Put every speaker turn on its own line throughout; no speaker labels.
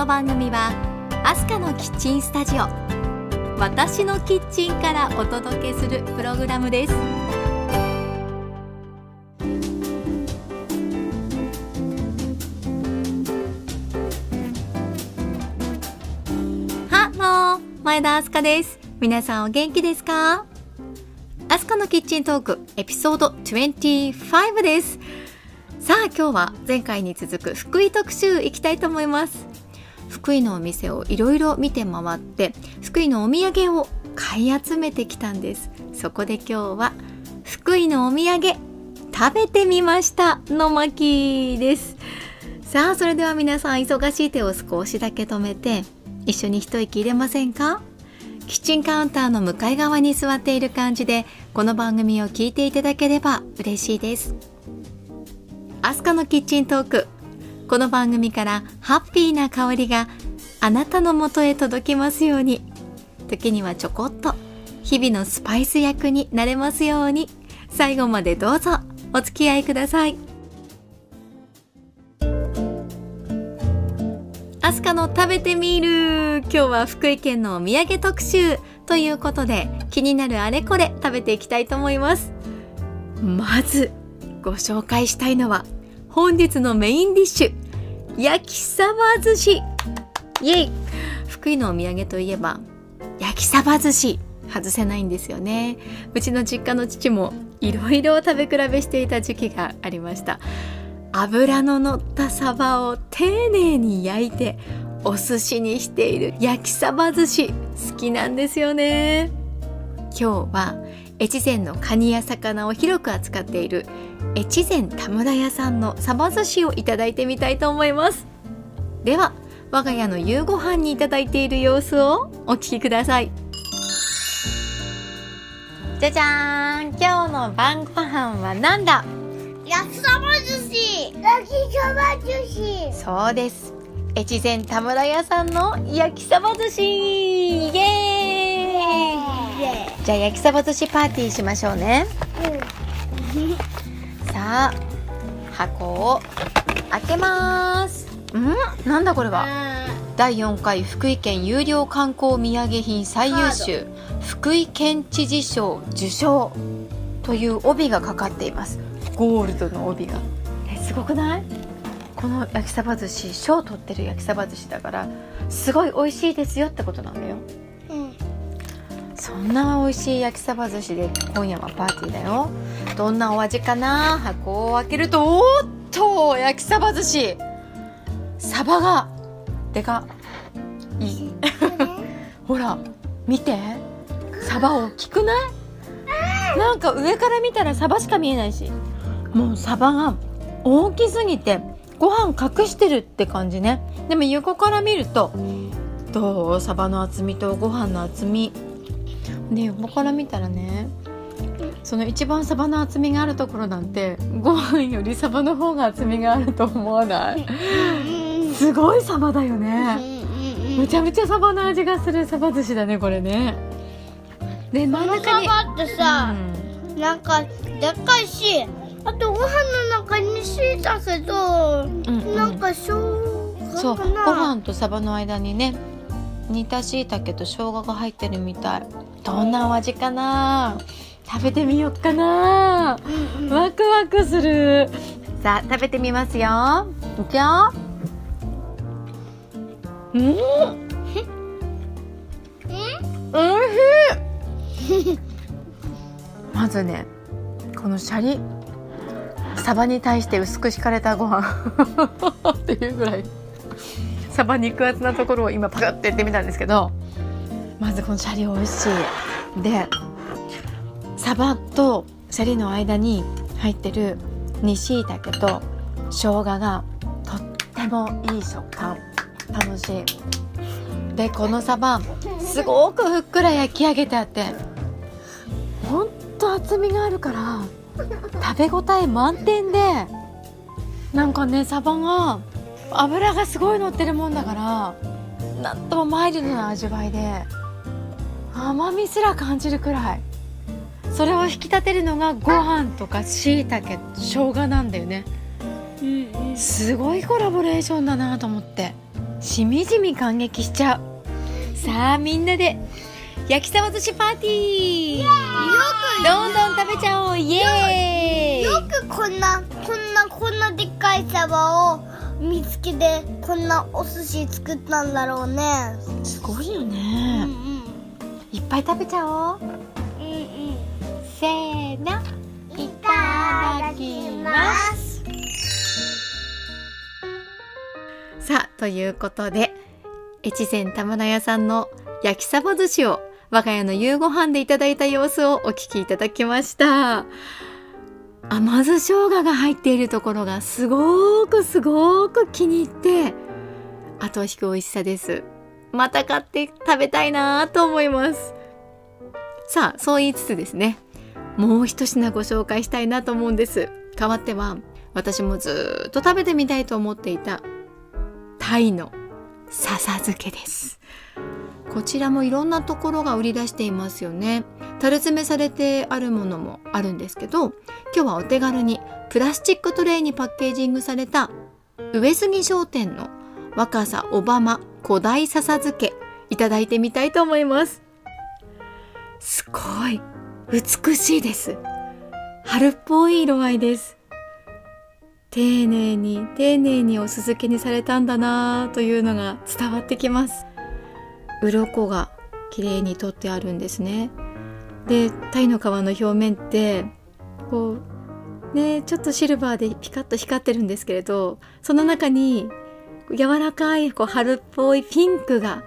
この番組はアスカのキッチンスタジオ私のキッチンからお届けするプログラムです。ハロー前田アスカです。皆さんお元気ですか？アスカのキッチントークエピソード25です。さあ今日は前回に続く福井特集いきたいと思います。福井のお店をいろいろ見て回って福井のお土産を買い集めてきたんです。そこで今日は福井のお土産食べてみましたの巻です。さあそれでは皆さん忙しい手を少しだけ止めて一緒に一息入れませんか？キッチンカウンターの向かい側に座っている感じでこの番組を聞いていただければ嬉しいです。アスカのキッチントークこの番組からハッピーな香りがあなたのもとへ届きますように。時にはちょこっと。日々のスパイス役になれますように。最後までどうぞ。お付き合いください。アスカの食べてみる。今日は福井県のお土産特集。ということで気になるあれこれ食べていきたいと思います。まずご紹介したいのは本日のメインディッシュ。焼きサバ寿司。イエイ。福井のお土産といえば焼きサバ寿司。外せないんですよね。うちの実家の父もいろいろ食べ比べしていた時期がありました。油の乗ったサバを丁寧に焼いてお寿司にしている焼きサバ寿司。好きなんですよね。今日は越前のカニや魚を広く扱っている越前田村屋さんのサバ寿司をいただいてみたいと思います。では我が家の夕ご飯にいただいている様子をお聞きください。じゃじゃーん今日の晩ご飯はなんだ？
焼きそば寿司。焼きそば寿司。
そうです。越前田村屋さんの焼きそば寿司。イエーイじゃあ焼きそば寿司パーティーしましょうね。さあ箱を開けます。ん？なんだこれは？第4回福井県有料観光土産品最優秀。福井県知事賞受賞。という帯がかかっています。ゴールドの帯が。えすごくない？この焼きサバ寿司賞取ってる焼きサバ寿司だからすごい美味しいですよってことなんだよ。
うん
そんな美味しい焼きサバ寿司で今夜はパーティーだよ。どんなお味かな？箱を開けるとおーっと焼きサバ寿司。サバがでかいい。ほら見て。サバ大きくない？なんか上から見たらサバしか見えないし。もうサバが大きすぎてご飯隠してるって感じね。でも横から見るとどう？サバの厚みとご飯の厚みで横から見たらねその一番サバの厚みがあるところなんてご飯よりサバの方が厚みがあると思わない？すごいサバだよね。むちゃむちゃサバの味がするサバ寿司だねこれね。で真ん中に
サバってさ、
うん。
なんかでっかいしあとご飯の中にしいたけど、
んうん。
なんか生姜
そうご飯とサバの間にね煮たしいたけと生姜が入ってるみたい。どんなお味かな？食べてみよっかな。
うんうん。
ワクワクする。さあ食べてみますよ。いくよ。うん。おいしいまずねこのシャリ。サバに対して薄く敷かれたご飯。っていうぐらいサバ肉厚なところを今パクってやってみたんですけどまずこのシャリ美味しい。でサバとシャリの間に入ってる煮しいたけと生姜がとってもいい食感。楽しい。でこのサバすごくふっくら焼き上げてあってほんと厚みがあるから食べ応え満点でなんかねサバが油がすごい乗ってるもんだからなんともマイルドな味わいで甘みすら感じるくらい。それを引き立てるのがご飯とかしいたけ生姜なんだよね。
うんうん。
すごいコラボレーションだなと思って。しみじみ感激しちゃう。さあみんなで焼きそば寿司パーティー。
よ
どんどん食べちゃおう。イエーイ。
くよくこんなこんなこんなでっかいサバを見つけてこんなお寿司作ったんだろうね。
すごいよ
うんう
ね
ん。
いっぱい食べちゃおう。
うんうん。
せーの。
いただきます。
さあということで越前田村屋さんの焼きサバ寿司を我が家の夕ご飯でいただいた様子をお聞きいただきました甘酢生姜が入っているところがすごくすごく気に入って後を引く美味しさです。また買って食べたいなと思います。さあそう言いつつですねもう一品ご紹介したいなと思うんです。代わっては私もずっと食べてみたいと思っていたタイの笹漬けです。こちらもいろんなところが売り出していますよね。樽詰めされてあるものもあるんですけど今日はお手軽にプラスチックトレイにパッケージングされた上杉商店の若狭小浜古代笹漬けいただいてみたいと思います。すごい美しいです。春っぽい色合いです。丁寧に丁寧にお酢漬けにされたんだなというのが伝わってきます。鱗が綺麗に取ってあるんですね。で鯛の皮の表面ってこうねちょっとシルバーでピカッと光ってるんですけれどその中に柔らかいこう春っぽいピンクが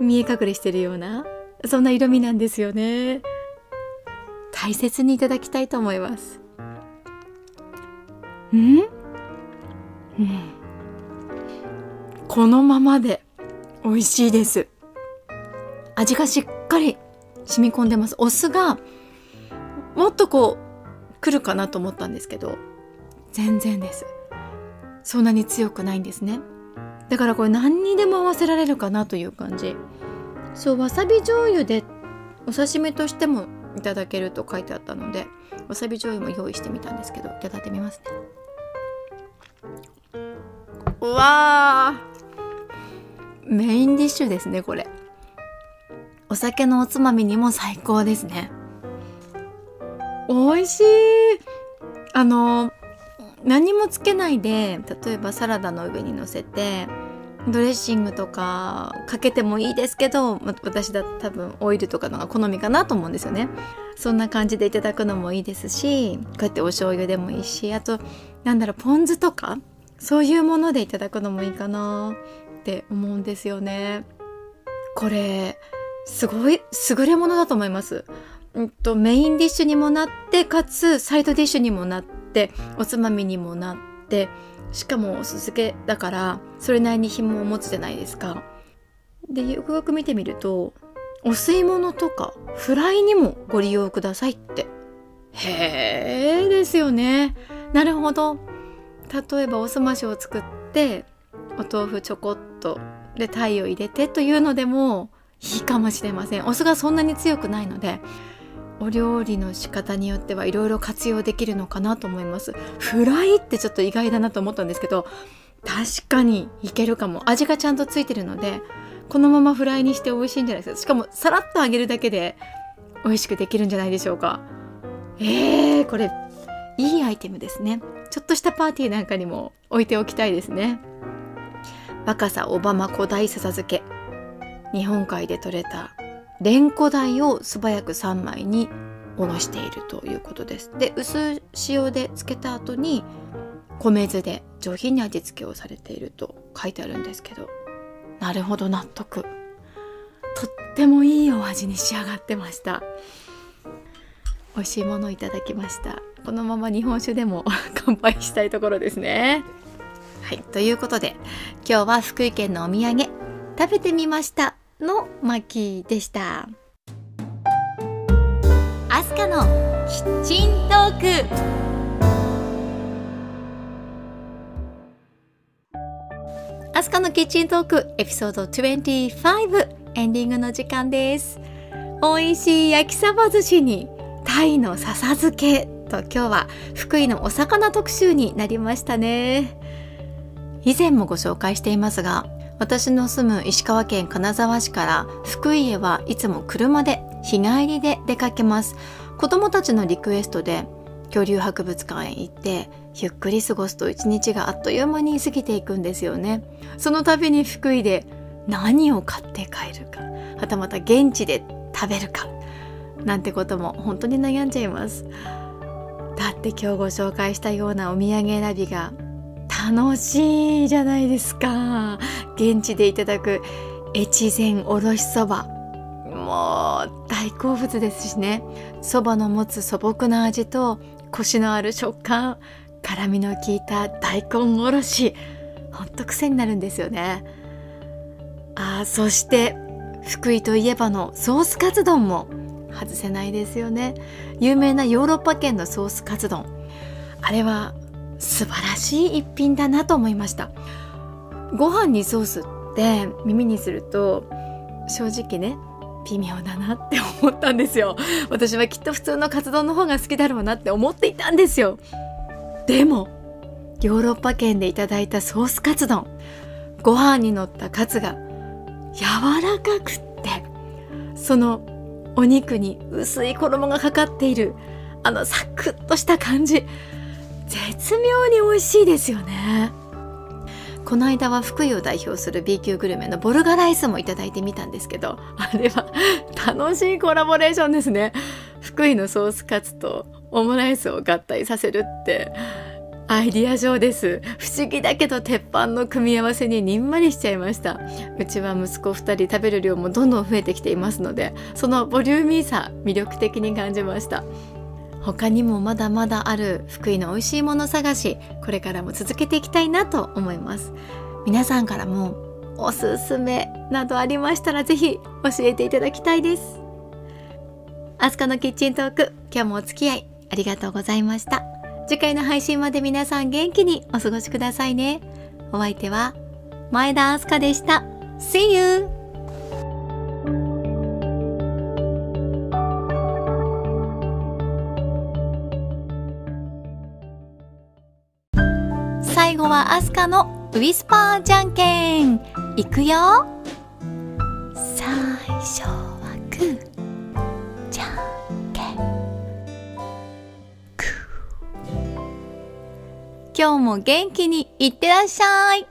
見え隠れしてるようなそんな色味なんですよね。大切にいただきたいと思います。ん？うん。このままで美味しいです。味がしっかり染み込んでます。お酢がもっとこう来るかなと思ったんですけど全然です。そんなに強くないんですね。だからこれ何にでも合わせられるかなという感じ。そうわさび醤油でお刺身としてもいただけると書いてあったのでわさび醤油も用意してみたんですけどいただいてみますね。うわーメインディッシュですねこれ。お酒のおつまみにも最高ですね。美味しい。あの何もつけないで例えばサラダの上に乗せてドレッシングとかかけてもいいですけど私だと多分オイルとかのが好みかなと思うんですよね。そんな感じでいただくのもいいですしこうやってお醤油でもいいしあとなんだろうポン酢とかそういうものでいただくのもいいかなって思うんですよね。これすごい優れものだと思います。うんとメインディッシュにもなってかつサイドディッシュにもなっておつまみにもなってしかもお酢漬けだからそれなりに紐を持つじゃないですか。でよくよく見てみるとお吸い物とかフライにもご利用くださいって。へえですよね。なるほど。例えばおすましを作ってお豆腐ちょこっとで鯛を入れてというのでもいいかもしれません。お酢がそんなに強くないのでお料理の仕方によってはいろいろ活用できるのかなと思います。フライってちょっと意外だなと思ったんですけど確かにいけるかも。味がちゃんとついてるのでこのままフライにして美味しいんじゃないですか。しかもさらっと揚げるだけで美味しくできるんじゃないでしょうか。えー、これいいアイテムですね。ちょっとしたパーティーなんかにも置いておきたいですね。若狭小浜古代笹漬け日本海で採れたレンコダイを素早く3枚におろしているということです。で薄塩で漬けた後に米酢で上品に味付けをされていると書いてあるんですけどなるほど納得。とってもいいお味に仕上がってました。美味しいものをいただきました。このまま日本酒でも 乾杯したいところですね。はいということで今日は福井県のお土産食べてみました。の巻でした。アスカのキッチントーク。アスカのキッチントークエピソード25エンディングの時間です。美味しい焼きそば寿司にタイの笹漬けと今日は福井のお魚特集になりましたね。以前もご紹介していますが私の住む石川県金沢市から福井へはいつも車で日帰りで出かけます。子供たちのリクエストで恐竜博物館へ行ってゆっくり過ごすと一日があっという間に過ぎていくんですよね。その度に福井で何を買って帰るか。はたまた現地で食べるか。なんてことも本当に悩んじゃいます。だって今日ご紹介したようなお土産選びが楽しいじゃないですか。現地でいただく越前おろしそば。もう大好物ですしね。そばの持つ素朴な味とコシのある食感辛みの効いた大根おろし。ほんと癖になるんですよね。あそして福井といえばのソースカツ丼も外せないですよね。有名なヨーロッパ圏のソースカツ丼。あれは素晴らしい一品だなと思いました。ご飯にソースって耳にすると正直ね微妙だなって思ったんですよ。私はきっと普通のカツ丼の方が好きだろうなって思っていたんですよ。でもヨーロッパ圏でいただいたソースカツ丼ご飯に乗ったカツが柔らかくってそのお肉に薄い衣がかかっているあのサクッとした感じ絶妙に美味しいですよね。この間は福井を代表する B 級グルメのボルガライスもいただいてみたんですけどあれは 楽しいコラボレーションですね。福井のソースカツとオムライスを合体させるってアイディア上です。不思議だけど鉄板の組み合わせににんまりしちゃいました。うちは息子2人食べる量もどんどん増えてきていますのでそのボリューミーさ魅力的に感じました。他にもまだまだある福井の美味しいもの探しこれからも続けていきたいなと思います。皆さんからもおすすめなどありましたらぜひ教えていただきたいです。アスカのキッチントーク今日もお付き合いありがとうございました。次回の配信まで皆さん元気にお過ごしくださいね。お相手は前田明日香でした。See you! 後はアスカのウィスパーじゃんけん。いくよ。最初はグーじゃんけん。グー今日も元気にいってらっしゃい。